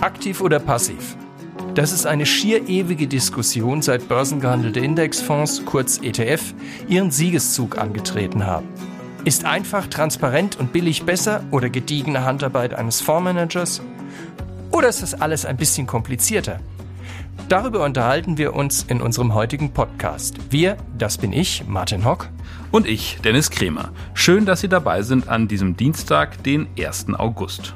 Aktiv oder passiv? Das ist eine schier ewige Diskussion, seit börsengehandelte Indexfonds, kurz ETF, ihren Siegeszug angetreten haben. Ist einfach, transparent und billig besser oder gediegene Handarbeit eines Fondsmanagers? Oder ist das alles ein bisschen komplizierter? Darüber unterhalten wir uns in unserem heutigen Podcast. Wir, das bin ich, Martin Hock. Und ich, Dennis Kremer. Schön, dass Sie dabei sind an diesem Dienstag, den 1. August.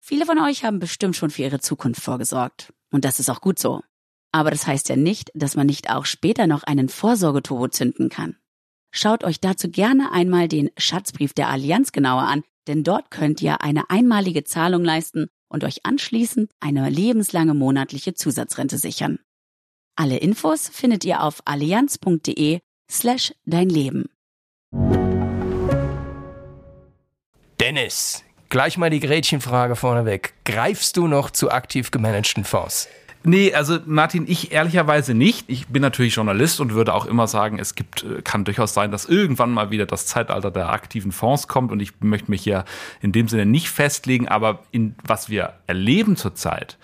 Viele von euch haben bestimmt schon für ihre Zukunft vorgesorgt. Und das ist auch gut so. Aber das heißt ja nicht, dass man nicht auch später noch einen Vorsorgeturbo zünden kann. Schaut euch dazu gerne einmal den Schatzbrief der Allianz genauer an, denn dort könnt ihr eine einmalige Zahlung leisten und euch anschließend eine lebenslange monatliche Zusatzrente sichern. Alle Infos findet ihr auf allianz.de slash dein Leben. Dennis, Gleich mal die Gretchenfrage vorneweg. Greifst du noch zu aktiv gemanagten Fonds? Nee, also Martin, ich ehrlicherweise nicht. Ich bin natürlich Journalist und würde auch immer sagen, es gibt, äh, kann durchaus sein, dass irgendwann mal wieder das Zeitalter der aktiven Fonds kommt und ich möchte mich hier in dem Sinne nicht festlegen, aber in was wir erleben zurzeit,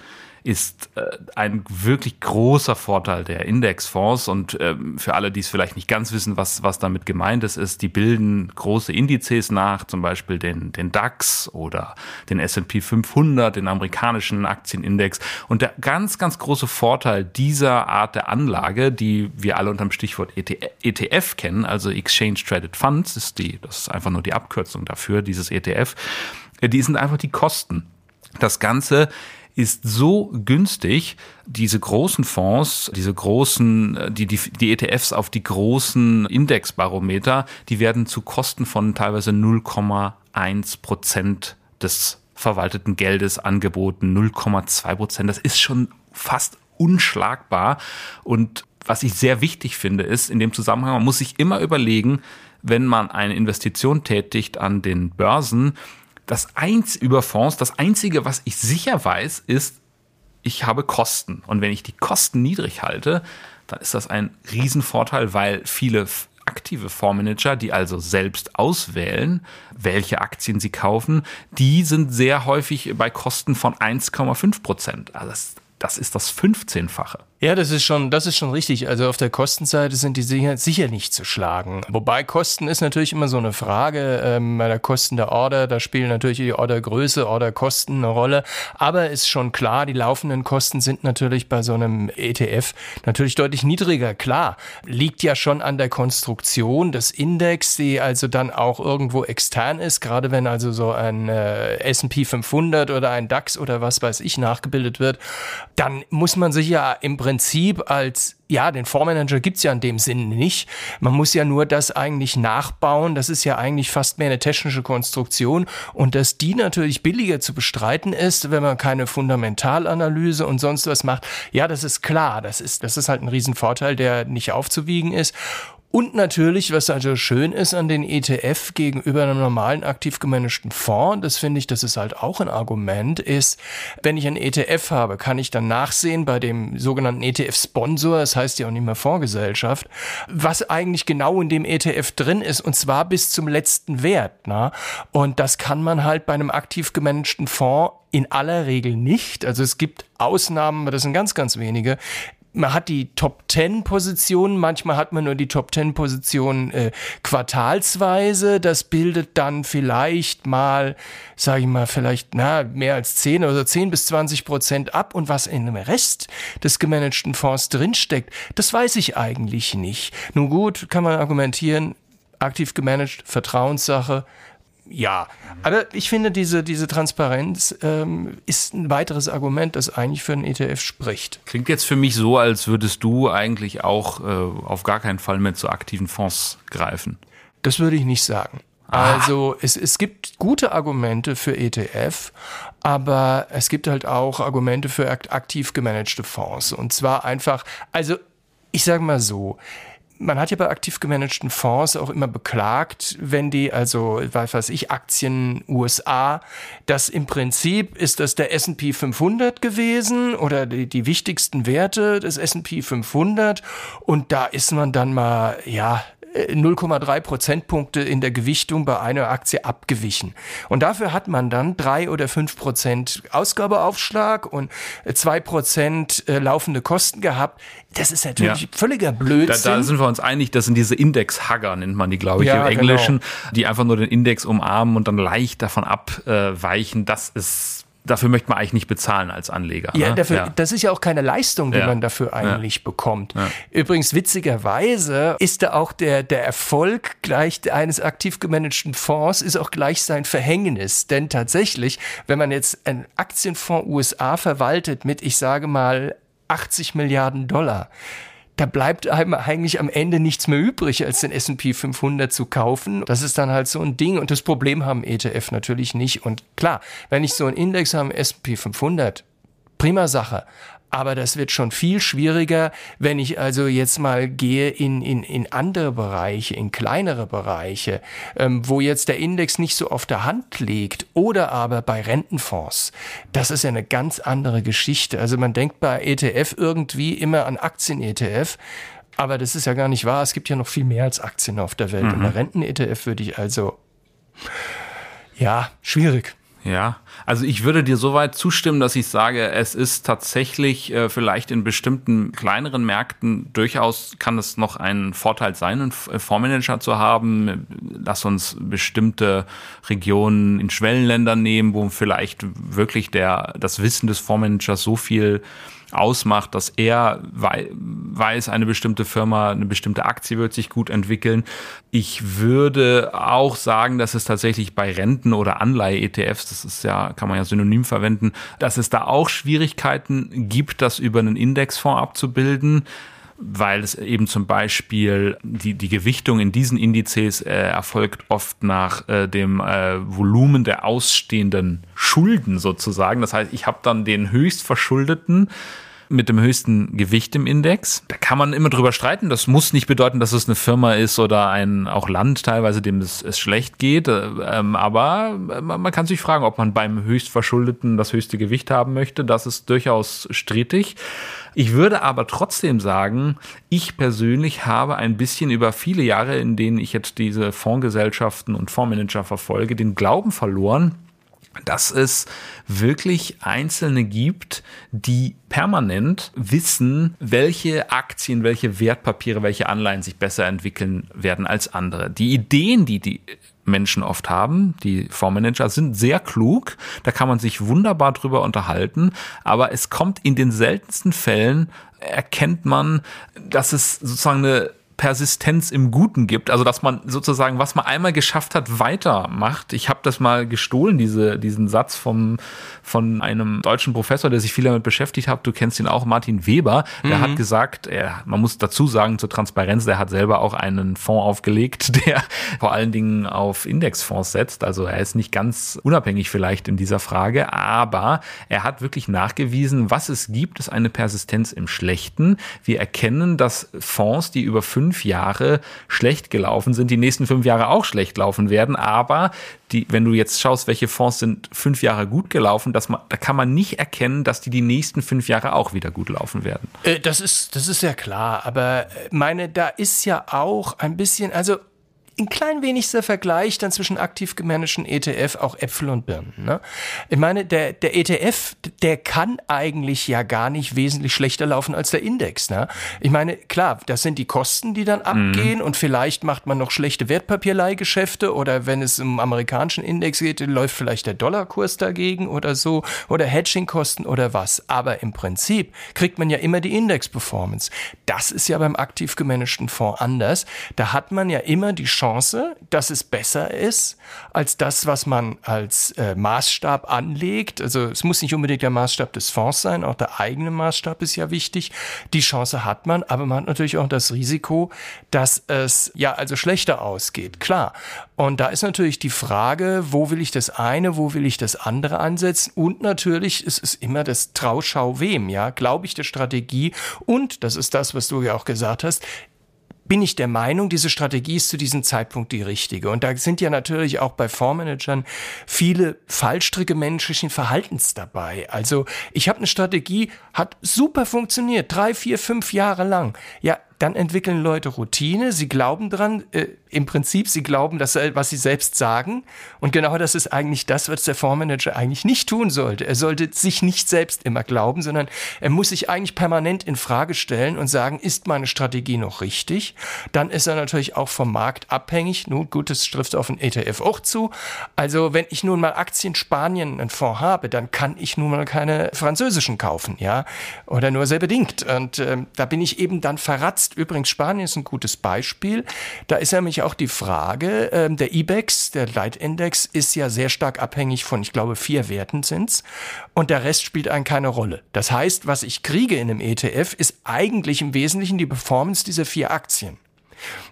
ist äh, ein wirklich großer Vorteil der Indexfonds. Und ähm, für alle, die es vielleicht nicht ganz wissen, was, was damit gemeint ist, ist, die bilden große Indizes nach, zum Beispiel den, den DAX oder den S&P 500, den amerikanischen Aktienindex. Und der ganz, ganz große Vorteil dieser Art der Anlage, die wir alle unter dem Stichwort ETF kennen, also Exchange Traded Funds, ist die, das ist einfach nur die Abkürzung dafür, dieses ETF, die sind einfach die Kosten. Das Ganze ist so günstig, diese großen Fonds, diese großen, äh, die, die, die ETFs auf die großen Indexbarometer, die werden zu Kosten von teilweise 0,1 Prozent des verwalteten Geldes angeboten, 0,2 Prozent. Das ist schon fast unschlagbar. Und was ich sehr wichtig finde, ist in dem Zusammenhang, man muss sich immer überlegen, wenn man eine Investition tätigt an den Börsen, das eins über Fonds, das einzige, was ich sicher weiß, ist, ich habe Kosten. Und wenn ich die Kosten niedrig halte, dann ist das ein Riesenvorteil, weil viele aktive Fondsmanager, die also selbst auswählen, welche Aktien sie kaufen, die sind sehr häufig bei Kosten von 1,5 Prozent. Also das, das ist das 15-fache. Ja, das ist schon, das ist schon richtig. Also auf der Kostenseite sind die sicher, sicher nicht zu schlagen. Wobei Kosten ist natürlich immer so eine Frage. Ähm, bei der Kosten der Order, da spielen natürlich die Ordergröße, Orderkosten eine Rolle. Aber ist schon klar, die laufenden Kosten sind natürlich bei so einem ETF natürlich deutlich niedriger. Klar, liegt ja schon an der Konstruktion des Index, die also dann auch irgendwo extern ist. Gerade wenn also so ein äh, S&P 500 oder ein DAX oder was weiß ich nachgebildet wird, dann muss man sich ja im Prinzip als, ja, den Fondsmanager gibt's ja in dem Sinne nicht. Man muss ja nur das eigentlich nachbauen. Das ist ja eigentlich fast mehr eine technische Konstruktion. Und dass die natürlich billiger zu bestreiten ist, wenn man keine Fundamentalanalyse und sonst was macht, ja, das ist klar. Das ist, das ist halt ein Riesenvorteil, der nicht aufzuwiegen ist. Und natürlich, was also schön ist an den ETF gegenüber einem normalen aktiv gemanagten Fonds, das finde ich, das ist halt auch ein Argument, ist, wenn ich einen ETF habe, kann ich dann nachsehen bei dem sogenannten ETF-Sponsor, das heißt ja auch nicht mehr Fondsgesellschaft, was eigentlich genau in dem ETF drin ist und zwar bis zum letzten Wert. Na? Und das kann man halt bei einem aktiv gemanagten Fonds in aller Regel nicht. Also es gibt Ausnahmen, aber das sind ganz, ganz wenige man hat die Top 10 Positionen, manchmal hat man nur die Top 10 Positionen äh, quartalsweise. Das bildet dann vielleicht mal, sage ich mal, vielleicht na, mehr als 10 oder 10 bis 20 Prozent ab. Und was in dem Rest des gemanagten Fonds drinsteckt, das weiß ich eigentlich nicht. Nun gut, kann man argumentieren, aktiv gemanagt, Vertrauenssache ja, aber ich finde, diese, diese Transparenz ähm, ist ein weiteres Argument, das eigentlich für einen ETF spricht. Klingt jetzt für mich so, als würdest du eigentlich auch äh, auf gar keinen Fall mehr zu aktiven Fonds greifen. Das würde ich nicht sagen. Ah. Also es, es gibt gute Argumente für ETF, aber es gibt halt auch Argumente für aktiv gemanagte Fonds. Und zwar einfach, also ich sage mal so, man hat ja bei aktiv gemanagten Fonds auch immer beklagt, wenn die, also, weiß ich, Aktien USA, das im Prinzip ist das der S&P 500 gewesen oder die, die wichtigsten Werte des S&P 500 und da ist man dann mal, ja, 0,3 Prozentpunkte in der Gewichtung bei einer Aktie abgewichen. Und dafür hat man dann drei oder fünf Prozent Ausgabeaufschlag und zwei Prozent äh, laufende Kosten gehabt. Das ist natürlich ja. völliger Blödsinn. Da, da, sind wir uns einig, das sind diese Index-Hugger, nennt man die, glaube ich, ja, im Englischen, genau. die einfach nur den Index umarmen und dann leicht davon abweichen. Das ist dafür möchte man eigentlich nicht bezahlen als Anleger. Ja, ne? dafür, ja. das ist ja auch keine Leistung, die ja. man dafür eigentlich ja. bekommt. Übrigens, witzigerweise ist da auch der, der Erfolg gleich eines aktiv gemanagten Fonds ist auch gleich sein Verhängnis. Denn tatsächlich, wenn man jetzt einen Aktienfonds USA verwaltet mit, ich sage mal, 80 Milliarden Dollar, da bleibt einem eigentlich am Ende nichts mehr übrig, als den S&P 500 zu kaufen. Das ist dann halt so ein Ding und das Problem haben ETF natürlich nicht. Und klar, wenn ich so einen Index habe, S&P 500, prima Sache. Aber das wird schon viel schwieriger, wenn ich also jetzt mal gehe in, in, in andere Bereiche, in kleinere Bereiche, ähm, wo jetzt der Index nicht so auf der Hand liegt oder aber bei Rentenfonds. Das ist ja eine ganz andere Geschichte. Also man denkt bei ETF irgendwie immer an Aktien-ETF. Aber das ist ja gar nicht wahr. Es gibt ja noch viel mehr als Aktien auf der Welt. Mhm. Und bei Renten-ETF würde ich also, ja, schwierig. Ja, also ich würde dir soweit zustimmen, dass ich sage, es ist tatsächlich äh, vielleicht in bestimmten kleineren Märkten durchaus kann es noch ein Vorteil sein, einen äh, Fondsmanager zu haben. Lass uns bestimmte Regionen in Schwellenländern nehmen, wo vielleicht wirklich der das Wissen des Fondsmanagers so viel ausmacht, dass er weiß, eine bestimmte Firma, eine bestimmte Aktie wird sich gut entwickeln. Ich würde auch sagen, dass es tatsächlich bei Renten oder Anleihe-ETFs, das ist ja, kann man ja synonym verwenden, dass es da auch Schwierigkeiten gibt, das über einen Indexfonds abzubilden weil es eben zum Beispiel die, die Gewichtung in diesen Indizes äh, erfolgt oft nach äh, dem äh, Volumen der ausstehenden Schulden sozusagen. Das heißt, ich habe dann den höchst verschuldeten mit dem höchsten Gewicht im Index. Da kann man immer drüber streiten. Das muss nicht bedeuten, dass es eine Firma ist oder ein auch Land teilweise, dem es, es schlecht geht. Ähm, aber man kann sich fragen, ob man beim höchst verschuldeten das höchste Gewicht haben möchte. Das ist durchaus strittig. Ich würde aber trotzdem sagen, ich persönlich habe ein bisschen über viele Jahre, in denen ich jetzt diese Fondsgesellschaften und Fondsmanager verfolge, den Glauben verloren, dass es wirklich Einzelne gibt, die permanent wissen, welche Aktien, welche Wertpapiere, welche Anleihen sich besser entwickeln werden als andere. Die Ideen, die die Menschen oft haben, die Fondsmanager, sind sehr klug. Da kann man sich wunderbar drüber unterhalten. Aber es kommt in den seltensten Fällen, erkennt man, dass es sozusagen eine Persistenz im Guten gibt. Also dass man sozusagen, was man einmal geschafft hat, weitermacht. Ich habe das mal gestohlen, diese, diesen Satz vom, von einem deutschen Professor, der sich viel damit beschäftigt hat. Du kennst ihn auch, Martin Weber. Der mhm. hat gesagt, er, man muss dazu sagen, zur Transparenz, der hat selber auch einen Fonds aufgelegt, der vor allen Dingen auf Indexfonds setzt. Also er ist nicht ganz unabhängig vielleicht in dieser Frage, aber er hat wirklich nachgewiesen, was es gibt, ist eine Persistenz im Schlechten. Wir erkennen, dass Fonds, die über fünf fünf Jahre schlecht gelaufen sind, die nächsten fünf Jahre auch schlecht laufen werden. Aber die, wenn du jetzt schaust, welche Fonds sind fünf Jahre gut gelaufen, dass man, da kann man nicht erkennen, dass die die nächsten fünf Jahre auch wieder gut laufen werden. Äh, das ist, das ist ja klar. Aber äh, meine, da ist ja auch ein bisschen, also ein klein wenig der Vergleich dann zwischen aktiv gemanagten ETF auch Äpfel und Birnen. Ne? Ich meine, der, der ETF, der kann eigentlich ja gar nicht wesentlich schlechter laufen als der Index. Ne? Ich meine, klar, das sind die Kosten, die dann mhm. abgehen mhm. und vielleicht macht man noch schlechte Wertpapierleihgeschäfte oder wenn es im amerikanischen Index geht, läuft vielleicht der Dollarkurs dagegen oder so oder Hedgingkosten oder was. Aber im Prinzip kriegt man ja immer die Index-Performance. Das ist ja beim aktiv gemanagten Fonds anders. Da hat man ja immer die Chance, Chance, dass es besser ist als das, was man als äh, Maßstab anlegt. Also es muss nicht unbedingt der Maßstab des Fonds sein, auch der eigene Maßstab ist ja wichtig. Die Chance hat man, aber man hat natürlich auch das Risiko, dass es ja also schlechter ausgeht. Klar. Und da ist natürlich die Frage, wo will ich das eine, wo will ich das andere ansetzen? Und natürlich ist es immer das Trauschau wem, ja? Glaube ich der Strategie? Und, das ist das, was du ja auch gesagt hast, bin ich der Meinung, diese Strategie ist zu diesem Zeitpunkt die richtige. Und da sind ja natürlich auch bei Fondsmanagern viele Fallstricke menschlichen Verhaltens dabei. Also ich habe eine Strategie, hat super funktioniert, drei, vier, fünf Jahre lang. Ja, dann entwickeln Leute Routine, sie glauben dran, äh, im Prinzip, sie glauben, dass, was sie selbst sagen. Und genau das ist eigentlich das, was der Fondsmanager eigentlich nicht tun sollte. Er sollte sich nicht selbst immer glauben, sondern er muss sich eigentlich permanent in Frage stellen und sagen, ist meine Strategie noch richtig? Dann ist er natürlich auch vom Markt abhängig. Nun, gut, das trifft auf den ETF auch zu. Also, wenn ich nun mal Aktien Spanien einen Fonds habe, dann kann ich nun mal keine französischen kaufen, ja? Oder nur sehr bedingt. Und ähm, da bin ich eben dann verratzt Übrigens, Spanien ist ein gutes Beispiel. Da ist nämlich auch die Frage, äh, der IBEX, der Leitindex, ist ja sehr stark abhängig von, ich glaube, vier Werten sind's. Und der Rest spielt eigentlich keine Rolle. Das heißt, was ich kriege in einem ETF, ist eigentlich im Wesentlichen die Performance dieser vier Aktien.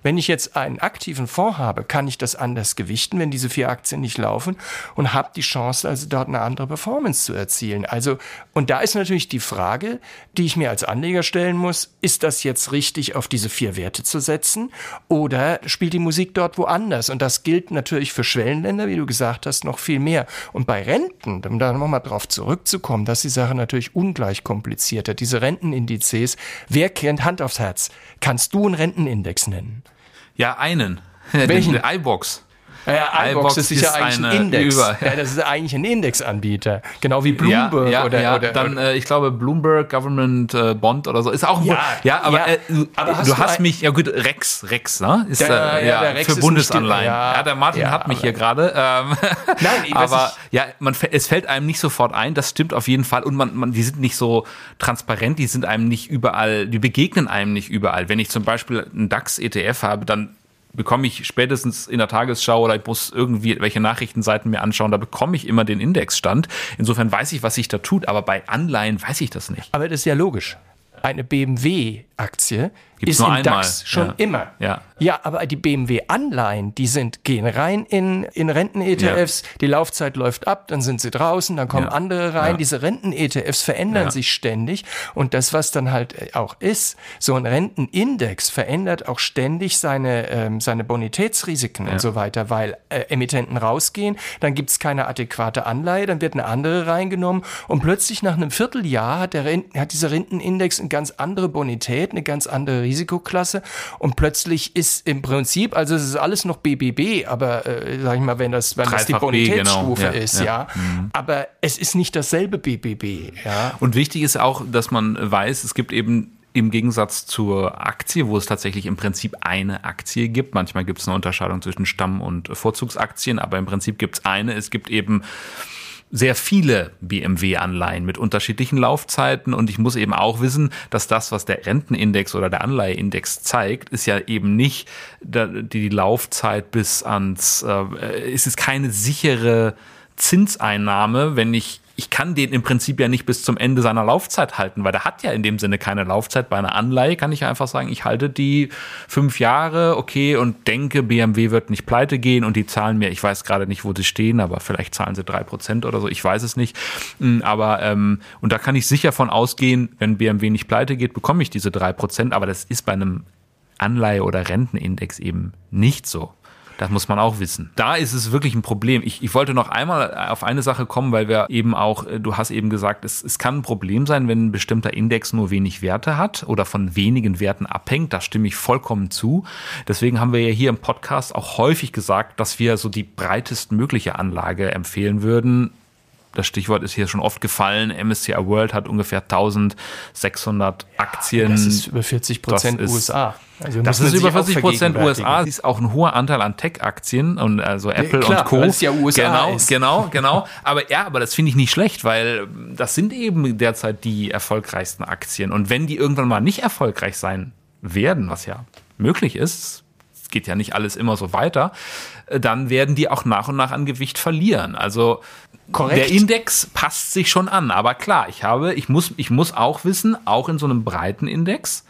Wenn ich jetzt einen aktiven Fonds habe, kann ich das anders gewichten, wenn diese vier Aktien nicht laufen und habe die Chance, also dort eine andere Performance zu erzielen. Also, und da ist natürlich die Frage, die ich mir als Anleger stellen muss, ist das jetzt richtig, auf diese vier Werte zu setzen oder spielt die Musik dort woanders? Und das gilt natürlich für Schwellenländer, wie du gesagt hast, noch viel mehr. Und bei Renten, um da nochmal drauf zurückzukommen, dass die Sache natürlich ungleich komplizierter. Diese Rentenindizes, wer kennt Hand aufs Herz? Kannst du einen Rentenindex nennen? Ja, einen. Welchen? IBox. Ja, iBox ist, ist ja eigentlich ein Index. Über. Ja, das ist eigentlich ein Indexanbieter. Genau wie Bloomberg ja, ja, oder, ja, oder, dann äh, ich glaube Bloomberg Government äh, Bond oder so ist auch ein ja, ja, aber, ja, äh, aber hast du du hast ein- mich ja gut Rex Rex ne ist Der- äh, ja, ja, der Rex für ist Bundesanleihen. ja, Ja, der Martin ja, hat mich hier gerade. Ähm, Nein, aber ja, man es fällt einem nicht sofort ein. Das stimmt auf jeden Fall und man, man die sind nicht so transparent. Die sind einem nicht überall. Die begegnen einem nicht überall. Wenn ich zum Beispiel einen DAX ETF habe, dann bekomme ich spätestens in der Tagesschau oder ich muss irgendwie welche Nachrichtenseiten mir anschauen, da bekomme ich immer den Indexstand. Insofern weiß ich, was sich da tut, aber bei Anleihen weiß ich das nicht. Aber das ist ja logisch. Eine BMW-Aktie Gibt's ist im einmal, DAX schon ja. immer. Ja. ja, aber die BMW-Anleihen, die sind, gehen rein in, in Renten-ETFs, die Laufzeit läuft ab, dann sind sie draußen, dann kommen Ja. andere rein. Ja. Diese Renten-ETFs verändern Ja. sich ständig. Und das, was dann halt auch ist, so ein Rentenindex verändert auch ständig seine, ähm, seine Bonitätsrisiken und so weiter, weil äh, Emittenten rausgehen, dann gibt's keine adäquate Anleihe, dann wird eine andere reingenommen und plötzlich nach einem Vierteljahr hat, der Renten, hat dieser Rentenindex eine ganz andere Bonität, eine ganz andere Risikoklasse und plötzlich ist im Prinzip, also es ist alles noch BBB, aber äh, sag ich mal, wenn das, wenn das die Dreifach genau. Bonitätsstufe Ja, ist, ja. ja, aber es ist nicht dasselbe BBB, ja. Und wichtig ist auch, dass man weiß, es gibt eben im Gegensatz zur Aktie, wo es tatsächlich im Prinzip eine Aktie gibt. Manchmal gibt es eine Unterscheidung zwischen Stamm- und Vorzugsaktien, aber im Prinzip gibt es eine. Es gibt eben sehr viele BMW-Anleihen mit unterschiedlichen Laufzeiten. Und ich muss eben auch wissen, dass das, was der Rentenindex oder der Anleiheindex zeigt, ist ja eben nicht die Laufzeit bis ans, äh, es ist keine sichere Zinseinnahme, wenn ich ich kann den im Prinzip ja nicht bis zum Ende seiner Laufzeit halten, weil der hat ja in dem Sinne keine Laufzeit. Bei einer Anleihe kann ich einfach sagen, ich halte die fünf Jahre, okay, und denke, BMW wird nicht pleite gehen und die zahlen mir, ich weiß gerade nicht, wo sie stehen, aber vielleicht zahlen sie drei Prozent oder so, ich weiß es nicht. Mm, Aber, ähm, und da kann ich sicher von ausgehen, wenn BMW nicht pleite geht, bekomme ich diese drei Prozent, aber das ist bei einem Anleihe- oder Rentenindex eben nicht so. Das muss man auch wissen. Da ist es wirklich ein Problem. Ich, ich wollte noch einmal auf eine Sache kommen, weil wir eben auch, äh, du hast eben gesagt, es, es kann ein Problem sein, wenn ein bestimmter Index nur wenig Werte hat oder von wenigen Werten abhängt. Da stimme ich vollkommen zu. Deswegen haben wir ja hier im Podcast auch häufig gesagt, dass wir so die breitestmögliche Anlage empfehlen würden. Das Stichwort ist hier schon oft gefallen. MSCI World hat ungefähr 1600 Aktien. Das ist über 40 Prozent Das USA. Also Das ist über auch 40 Prozent. USA. ist auch ein hoher Anteil an Tech-Aktien und also Apple klar, und Co. weil es ja USA genau, ist. genau, genau. Aber ja, aber das finde ich nicht schlecht, weil das sind eben derzeit die erfolgreichsten Aktien. Und wenn die irgendwann mal nicht erfolgreich sein werden, was ja möglich ist, geht ja nicht alles immer so weiter, äh, dann werden die auch nach und nach an Gewicht verlieren. Also Korrekt. der Index passt sich schon an. Aber klar, ich habe, ich muss, ich muss auch wissen, auch in so einem breiten Index,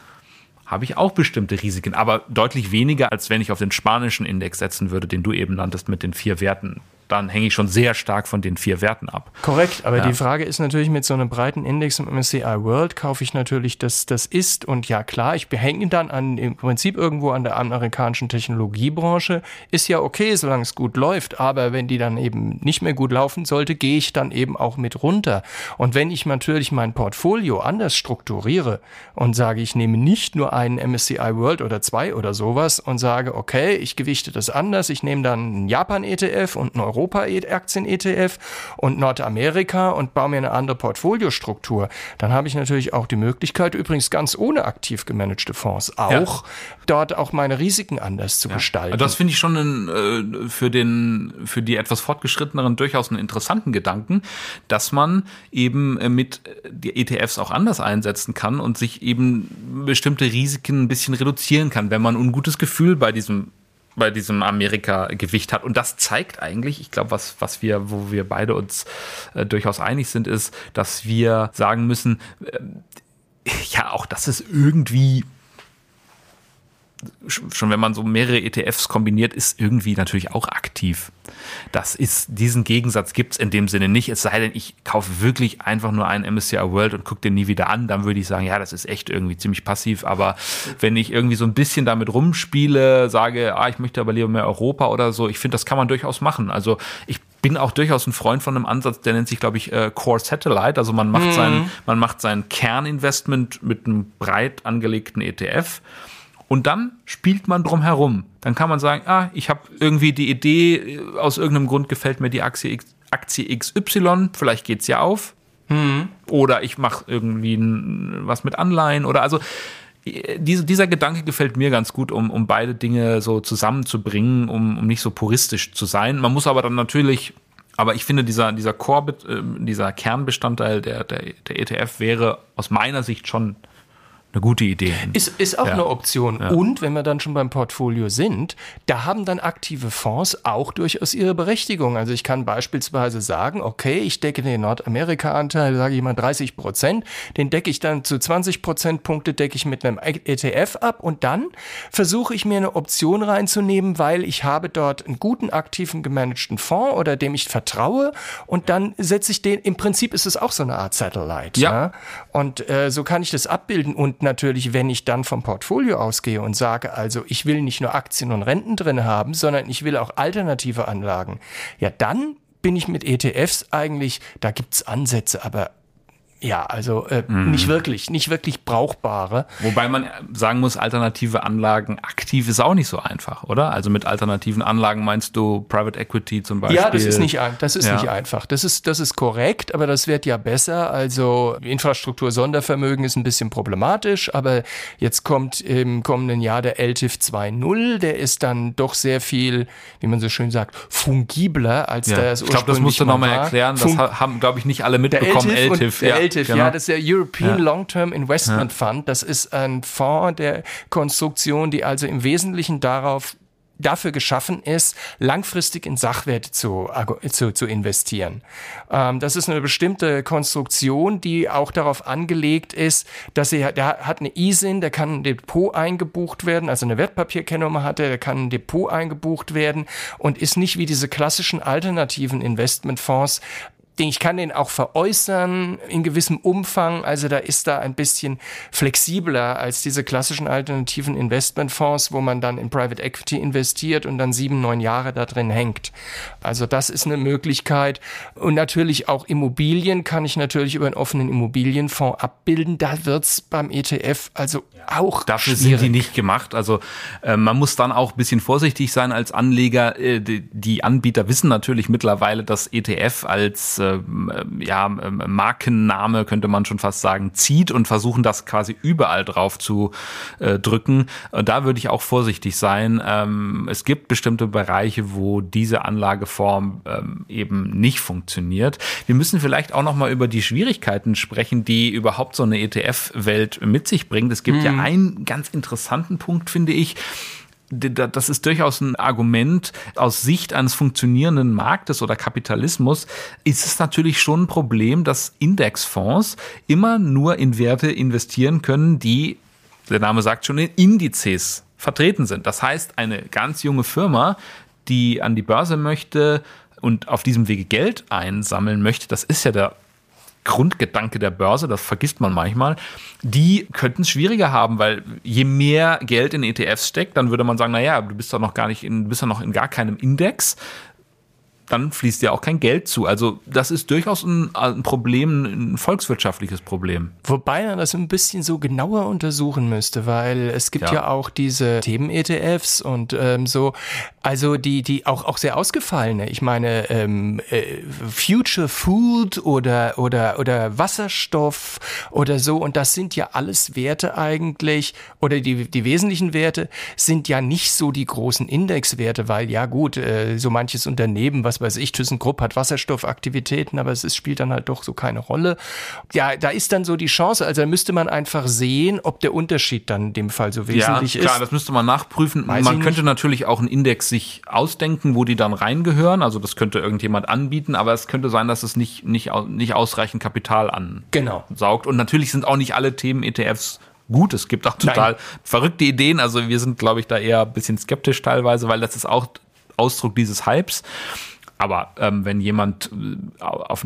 habe ich auch bestimmte Risiken, aber deutlich weniger, als wenn ich auf den spanischen Index setzen würde, den du eben nanntest mit den vier Werten. Dann hänge ich schon sehr stark von den vier Werten ab. Korrekt, aber ja. die Frage ist natürlich mit so einem breiten Index im MSCI World kaufe ich natürlich das, das ist und ja klar, ich behänge dann an, im Prinzip irgendwo an der amerikanischen Technologiebranche, ist ja okay, solange es gut läuft, aber wenn die dann eben nicht mehr gut laufen sollte, gehe ich dann eben auch mit runter. Und wenn ich natürlich mein Portfolio anders strukturiere und sage, ich nehme nicht nur einen MSCI World oder zwei oder sowas und sage, okay, ich gewichte das anders, ich nehme dann einen Japan-ETF und einen Europa-Aktien-ETF und Nordamerika und baue mir eine andere Portfoliostruktur, dann habe ich natürlich auch die Möglichkeit, übrigens ganz ohne aktiv gemanagte Fonds auch, ja. dort auch meine Risiken anders zu ja. gestalten. Das finde ich schon ein, äh, für, den, für die etwas fortgeschritteneren durchaus einen interessanten Gedanken, dass man eben äh, mit äh, die ETFs auch anders einsetzen kann und sich eben bestimmte Risiken ein bisschen reduzieren kann, wenn man ein ungutes Gefühl bei diesem bei diesem Amerika-Gewicht hat. Und das zeigt eigentlich, ich glaube, was, was wir, wo wir beide uns äh, durchaus einig sind, ist, dass wir sagen müssen, äh, ja, auch das ist irgendwie schon wenn man so mehrere ETFs kombiniert, ist irgendwie natürlich auch aktiv. Das ist, diesen Gegensatz gibt es in dem Sinne nicht. Es sei denn, ich kaufe wirklich einfach nur einen MSCI World und gucke den nie wieder an, dann würde ich sagen, ja, das ist echt irgendwie ziemlich passiv. Aber wenn ich irgendwie so ein bisschen damit rumspiele, sage, ah, ich möchte aber lieber mehr Europa oder so, ich finde, das kann man durchaus machen. Also ich bin auch durchaus ein Freund von einem Ansatz, der nennt sich, glaube ich, äh, Core Satellite. Also man macht mhm. sein, man macht sein Kerninvestment mit einem breit angelegten ETF und dann spielt man drum herum. Dann kann man sagen, ah, ich habe irgendwie die Idee, äh, aus irgendeinem Grund gefällt mir die Aktie, X, Aktie XY, vielleicht geht's ja auf. Mhm. Oder ich mache irgendwie was mit Anleihen oder also äh, diese, dieser Gedanke gefällt mir ganz gut, um, um beide Dinge so zusammenzubringen, um, um nicht so puristisch zu sein. Man muss aber dann natürlich, aber ich finde, dieser, dieser Core, äh, dieser Kernbestandteil der, der, der ETF wäre aus meiner Sicht schon eine gute Idee. Ist, ist auch ja. eine Option. Ja. Und wenn wir dann schon beim Portfolio sind, da haben dann aktive Fonds auch durchaus ihre Berechtigung. Also ich kann beispielsweise sagen, okay, ich decke den Nordamerika-Anteil, sage ich mal 30 Prozent, den decke ich dann zu 20 Prozentpunkte, decke ich mit einem ETF ab und dann versuche ich mir eine Option reinzunehmen, weil ich habe dort einen guten, aktiven, gemanagten Fonds oder dem ich vertraue und dann setze ich den, im Prinzip ist es auch so eine Art Satellite. Ja. ja? Und äh, so kann ich das abbilden und natürlich, wenn ich dann vom Portfolio ausgehe und sage, also ich will nicht nur Aktien und Renten drin haben, sondern ich will auch alternative Anlagen, ja, dann bin ich mit ETFs eigentlich, da gibt's Ansätze, aber ja, also äh, mhm. nicht wirklich, nicht wirklich brauchbare. Wobei man sagen muss, alternative Anlagen aktiv ist auch nicht so einfach, oder? Also mit alternativen Anlagen meinst du Private Equity zum Beispiel? Ja, das ist nicht, das ist ja. nicht einfach. Das ist, das ist korrekt, aber das wird ja besser. Also Infrastruktur Sondervermögen ist ein bisschen problematisch, aber jetzt kommt im kommenden Jahr der LTIF 2.0, der ist dann doch sehr viel, wie man so schön sagt, fungibler als ja. der es Ich glaube, das musst du nochmal erklären. Das haben, glaube ich, nicht alle mitbekommen. Der LTIF, LTIF ja. LTIF, genau. ja, das ist der European ja. Long-Term Investment ja. Fund. Das ist ein Fonds der Konstruktion, die also im Wesentlichen darauf dafür geschaffen ist, langfristig in Sachwerte zu, zu, zu investieren. Ähm, das ist eine bestimmte Konstruktion, die auch darauf angelegt ist, dass er, der hat eine ISIN, der kann ein Depot eingebucht werden, also eine Wertpapierkennnummer hat er, der kann ein Depot eingebucht werden und ist nicht wie diese klassischen alternativen Investmentfonds ich kann den auch veräußern in gewissem Umfang. Also da ist da ein bisschen flexibler als diese klassischen alternativen Investmentfonds, wo man dann in Private Equity investiert und dann sieben, neun Jahre da drin hängt. Also das ist eine Möglichkeit. Und natürlich auch Immobilien kann ich natürlich über einen offenen Immobilienfonds abbilden. Da wird's beim ETF also auch Dafür schwierig. sind die nicht gemacht. Also äh, man muss dann auch ein bisschen vorsichtig sein als Anleger. Äh, die, die, Anbieter wissen natürlich mittlerweile, dass ETF als äh, ja, ähm, Markenname, könnte man schon fast sagen, zieht und versuchen das quasi überall drauf zu äh, drücken. Da würde ich auch vorsichtig sein. Ähm, es gibt bestimmte Bereiche, wo diese Anlageform ähm, eben nicht funktioniert. Wir müssen vielleicht auch noch mal über die Schwierigkeiten sprechen, die überhaupt so eine ETF-Welt mit sich bringt. Es gibt mhm. ja einen ganz interessanten Punkt, finde ich das ist durchaus ein Argument aus Sicht eines funktionierenden Marktes oder Kapitalismus, ist es natürlich schon ein Problem, dass Indexfonds immer nur in Werte investieren können, die, der Name sagt schon, in Indizes vertreten sind. Das heißt, eine ganz junge Firma, die an die Börse möchte, und auf diesem Wege Geld einsammeln möchte, das ist ja der Grundgedanke der Börse, das vergisst man manchmal, die könnten es schwieriger haben, weil je mehr Geld in ETFs steckt, dann würde man sagen, naja, du bist doch noch gar nicht in, bist doch noch in gar keinem Index dann fließt ja auch kein Geld zu. Also das ist durchaus ein, ein, Problem, ein volkswirtschaftliches Problem. Wobei man das ein bisschen so genauer untersuchen müsste, weil es gibt ja, ja auch diese Themen-ETFs und ähm, so, also die, die auch, auch sehr ausgefallene. Ich meine, ähm, äh, Future Food oder, oder, oder Wasserstoff oder so. Und das sind ja alles Werte eigentlich, oder die, die wesentlichen Werte sind ja nicht so die großen Indexwerte, weil ja gut, äh, so manches Unternehmen, was weiß ich, ThyssenKrupp hat Wasserstoffaktivitäten, aber es ist, spielt dann halt doch so keine Rolle. Ja, da ist dann so die Chance, also da müsste man einfach sehen, ob der Unterschied dann in dem Fall so wesentlich ja, klar, ist. das müsste man nachprüfen. Weiß man könnte natürlich auch einen Index sich ausdenken, wo die dann reingehören. Also das könnte irgendjemand anbieten, aber es könnte sein, dass es nicht, nicht, nicht ausreichend Kapital ansaugt. Genau. Und natürlich sind auch nicht alle Themen ETFs gut. Es gibt auch total Nein. verrückte Ideen. Also wir sind, glaube ich, da eher ein bisschen skeptisch teilweise, weil das ist auch Ausdruck dieses Hypes. Aber ähm, wenn jemand äh, auf,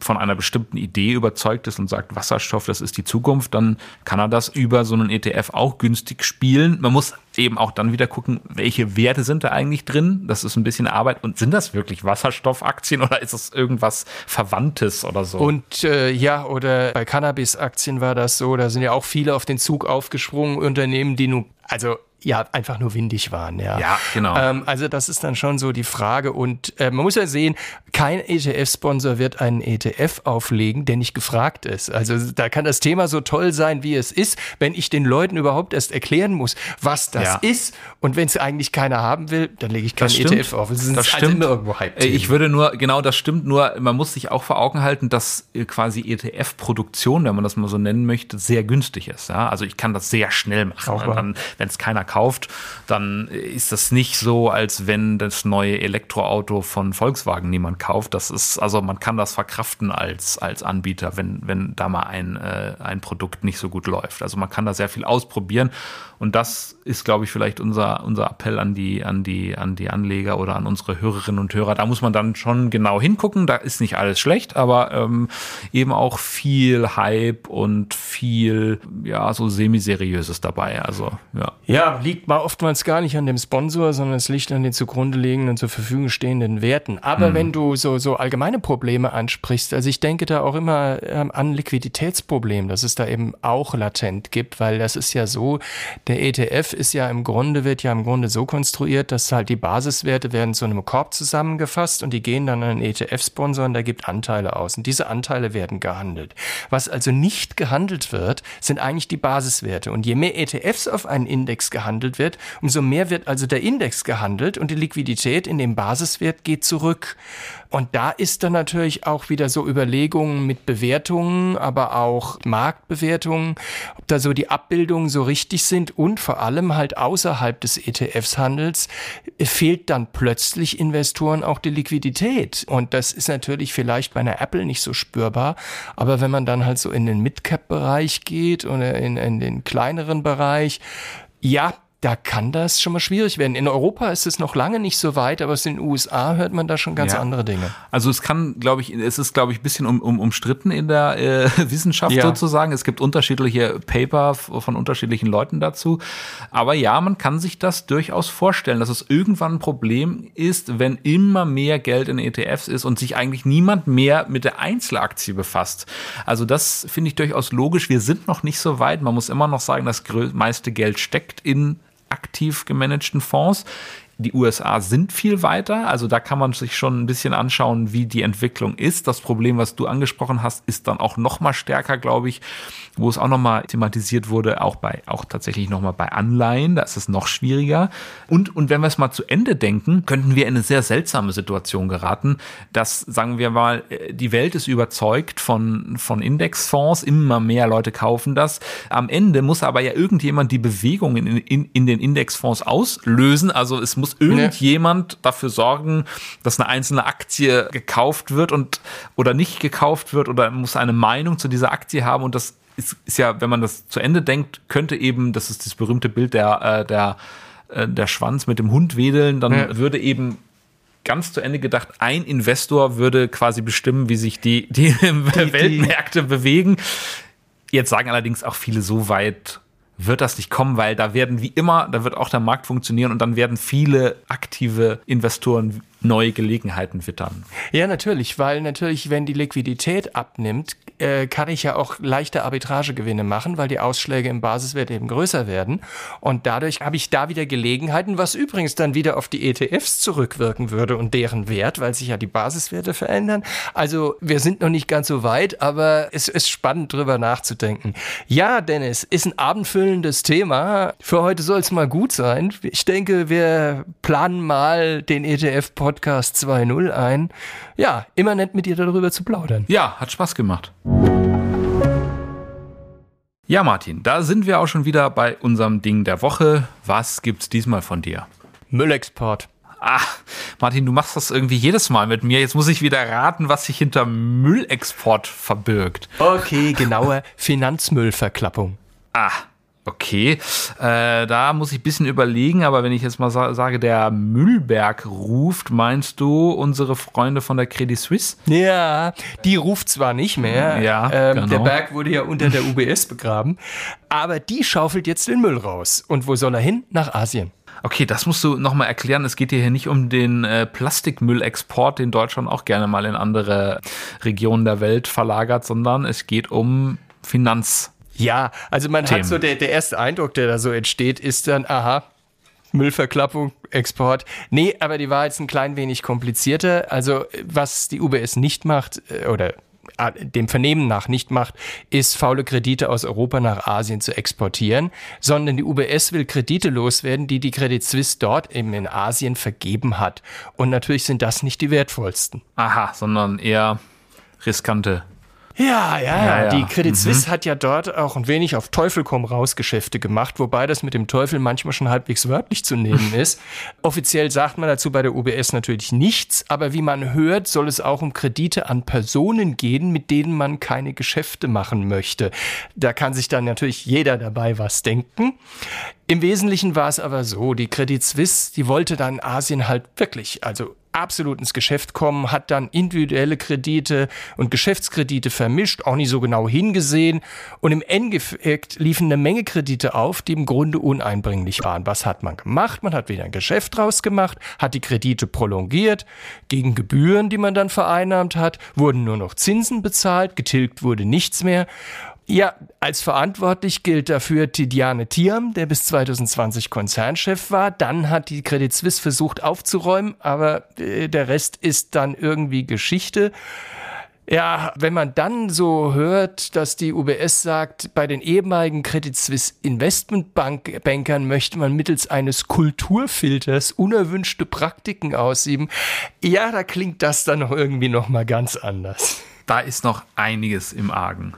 von einer bestimmten Idee überzeugt ist und sagt, Wasserstoff, das ist die Zukunft, dann kann er das über so einen ETF auch günstig spielen. Man muss eben auch dann wieder gucken, welche Werte sind da eigentlich drin. Das ist ein bisschen Arbeit. Und sind das wirklich Wasserstoffaktien oder ist das irgendwas Verwandtes oder so? Und äh, ja, oder bei Cannabis-Aktien war das so, da sind ja auch viele auf den Zug aufgesprungen, Unternehmen, die nun, also ja einfach nur windig waren. Ja, ja genau. Ähm, also das ist dann schon so die Frage. Und äh, man muss ja sehen, kein ETF-Sponsor wird einen ETF auflegen, der nicht gefragt ist. Also da kann das Thema so toll sein, wie es ist, wenn ich den Leuten überhaupt erst erklären muss, was das ja. ist. Und wenn es eigentlich keiner haben will, dann lege ich keinen ETF auf. Das, das stimmt. Also irgendwo Hype ich würde nur, genau das stimmt, nur man muss sich auch vor Augen halten, dass äh, quasi ETF-Produktion, wenn man das mal so nennen möchte, sehr günstig ist. Ja? Also ich kann das sehr schnell machen. Wenn es keiner kauft, dann ist das nicht so, als wenn das neue Elektroauto von Volkswagen niemand kauft. Das ist, also man kann das verkraften als, als Anbieter, wenn, wenn da mal ein, äh, ein Produkt nicht so gut läuft. Also man kann da sehr viel ausprobieren. Und das ist, glaube ich, vielleicht unser, unser Appell an die, an die, an die Anleger oder an unsere Hörerinnen und Hörer. Da muss man dann schon genau hingucken. Da ist nicht alles schlecht, aber ähm, eben auch viel Hype und viel, ja, so semi-seriöses dabei. Also, ja. Ja, liegt mal oftmals gar nicht an dem Sponsor, sondern es liegt an den zugrunde liegenden zur Verfügung stehenden Werten. Aber mhm. wenn du so, so allgemeine Probleme ansprichst, also ich denke da auch immer ähm, an Liquiditätsproblem, dass es da eben auch latent gibt, weil das ist ja so, der ETF ist ja im Grunde, wird ja im Grunde so konstruiert, dass halt die Basiswerte werden zu einem Korb zusammengefasst und die gehen dann an einen ETF-Sponsor und da gibt Anteile aus. Und diese Anteile werden gehandelt. Was also nicht gehandelt wird, sind eigentlich die Basiswerte. Und je mehr ETFs auf einen Index gehandelt wird, umso mehr wird also der Index gehandelt und die Liquidität in dem Basiswert geht zurück. Und da ist dann natürlich auch wieder so Überlegungen mit Bewertungen, aber auch Marktbewertungen, ob da so die Abbildungen so richtig sind und vor allem halt außerhalb des ETFs-Handels fehlt dann plötzlich Investoren auch die Liquidität. Und das ist natürlich vielleicht bei einer Apple nicht so spürbar, aber wenn man dann halt so in den Mid-Cap-Bereich geht oder in, in den kleineren Bereich, ja, da kann das schon mal schwierig werden. In Europa ist es noch lange nicht so weit, aber aus den USA hört man da schon ganz ja. andere Dinge. Also es kann, glaube ich, es ist, glaube ich, ein bisschen um, um, umstritten in der äh, Wissenschaft ja. sozusagen. Es gibt unterschiedliche Paper von unterschiedlichen Leuten dazu. Aber ja, man kann sich das durchaus vorstellen, dass es irgendwann ein Problem ist, wenn immer mehr Geld in ETFs ist und sich eigentlich niemand mehr mit der Einzelaktie befasst. Also das finde ich durchaus logisch. Wir sind noch nicht so weit. Man muss immer noch sagen, das meiste Geld steckt in aktiv gemanagten Fonds. Die USA sind viel weiter, also da kann man sich schon ein bisschen anschauen, wie die Entwicklung ist. Das Problem, was du angesprochen hast, ist dann auch noch mal stärker, glaube ich, wo es auch nochmal thematisiert wurde, auch bei, auch tatsächlich nochmal bei Anleihen, da ist es noch schwieriger. Und, und wenn wir es mal zu Ende denken, könnten wir in eine sehr seltsame Situation geraten, dass, sagen wir mal, die Welt ist überzeugt von, von Indexfonds, immer mehr Leute kaufen das. Am Ende muss aber ja irgendjemand die Bewegung in, in, in den Indexfonds auslösen. Also es muss irgendjemand ja. dafür sorgen, dass eine einzelne Aktie gekauft wird und oder nicht gekauft wird oder muss eine Meinung zu dieser Aktie haben und das ist, ist ja, wenn man das zu Ende denkt, könnte eben, das ist das berühmte Bild der, äh, der, äh, der Schwanz mit dem Hund wedeln, dann ja. würde eben ganz zu Ende gedacht, ein Investor würde quasi bestimmen, wie sich die, die, die Weltmärkte bewegen. Jetzt sagen allerdings auch viele so weit wird das nicht kommen, weil da werden wie immer, da wird auch der Markt funktionieren und dann werden viele aktive Investoren neue Gelegenheiten wittern. Ja, natürlich, weil natürlich, wenn die Liquidität abnimmt, äh, kann ich ja auch leichte Arbitragegewinne machen, weil die Ausschläge im Basiswert eben größer werden. Und dadurch habe ich da wieder Gelegenheiten, was übrigens dann wieder auf die ETFs zurückwirken würde und deren Wert, weil sich ja die Basiswerte verändern. Also wir sind noch nicht ganz so weit, aber es ist spannend drüber nachzudenken. Ja, Dennis, ist ein abendfüllendes Thema. Für heute soll es mal gut sein. Ich denke, wir planen mal den ETF-Podcast Podcast 2.0 ein. Ja, immer nett mit dir darüber zu plaudern. Ja, hat Spaß gemacht. Ja, Martin, da sind wir auch schon wieder bei unserem Ding der Woche. Was gibt's diesmal von dir? Müllexport. Ah, Martin, du machst das irgendwie jedes Mal mit mir. Jetzt muss ich wieder raten, was sich hinter Müllexport verbirgt. Okay, genauer Finanzmüllverklappung. Ah, Okay, äh, da muss ich ein bisschen überlegen, aber wenn ich jetzt mal sa sage, der Müllberg ruft, meinst du unsere Freunde von der Credit Suisse? Ja, die ruft zwar nicht mehr, ja, ähm, genau. der Berg wurde ja unter der UBS begraben, aber die schaufelt jetzt den Müll raus. Und wo soll er hin? Nach Asien. Okay, das musst du nochmal erklären. Es geht hier nicht um den äh, Plastikmüllexport, den Deutschland auch gerne mal in andere Regionen der Welt verlagert, sondern es geht um Finanz. Ja, also man Themen. hat so, der, der erste Eindruck, der da so entsteht, ist dann, aha, Müllverklappung, Export. Nee, aber die war jetzt ein klein wenig komplizierter. Also was die UBS nicht macht, äh, oder äh, dem Vernehmen nach nicht macht, ist faule Kredite aus Europa nach Asien zu exportieren, sondern die UBS will Kredite loswerden, die die Credit Suisse dort eben in Asien vergeben hat. Und natürlich sind das nicht die wertvollsten. Aha, sondern eher riskante ja, ja, ja. Die Credit mhm. Suisse mhm. hat ja dort auch ein wenig auf Teufel komm raus Geschäfte gemacht, wobei das mit dem Teufel manchmal schon halbwegs wörtlich zu nehmen ist. Offiziell sagt man dazu bei der UBS natürlich nichts, aber wie man hört, soll es auch um Kredite an Personen gehen, mit denen man keine Geschäfte machen möchte. Da kann sich dann natürlich jeder dabei was denken. Im Wesentlichen war es aber so, die Credit Suisse, die wollte dann Asien halt wirklich, also absolut ins Geschäft kommen, hat dann individuelle Kredite und Geschäftskredite vermischt, auch nicht so genau hingesehen. Und im Endeffekt liefen eine Menge Kredite auf, die im Grunde uneinbringlich waren. Was hat man gemacht? Man hat wieder ein Geschäft draus gemacht, hat die Kredite prolongiert. Gegen Gebühren, die man dann vereinnahmt hat, wurden nur noch Zinsen bezahlt, getilgt wurde nichts mehr. Ja, als verantwortlich gilt dafür Tidiane Thiam, der bis 2020 Konzernchef war. Dann hat die Credit Suisse versucht aufzuräumen, aber äh, der Rest ist dann irgendwie Geschichte. Ja, wenn man dann so hört, dass die UBS sagt, bei den ehemaligen Credit Suisse Investmentbankern möchte man mittels eines Kulturfilters unerwünschte Praktiken aussieben, ja, da klingt das dann noch irgendwie noch mal ganz anders. Da ist noch einiges im Argen.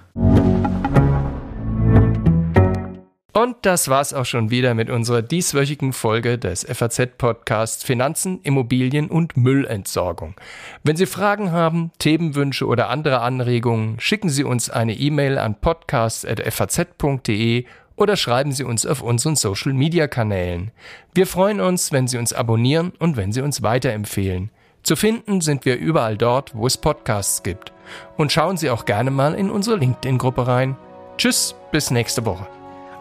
Und das war's auch schon wieder mit unserer dieswöchigen Folge des FAZ-Podcasts Finanzen, Immobilien und Müllentsorgung. Wenn Sie Fragen haben, Themenwünsche oder andere Anregungen, schicken Sie uns eine E-Mail an podcast.faz.de oder schreiben Sie uns auf unseren Social-Media-Kanälen. Wir freuen uns, wenn Sie uns abonnieren und wenn Sie uns weiterempfehlen. Zu finden sind wir überall dort, wo es Podcasts gibt. Und schauen Sie auch gerne mal in unsere LinkedIn-Gruppe rein. Tschüss, bis nächste Woche.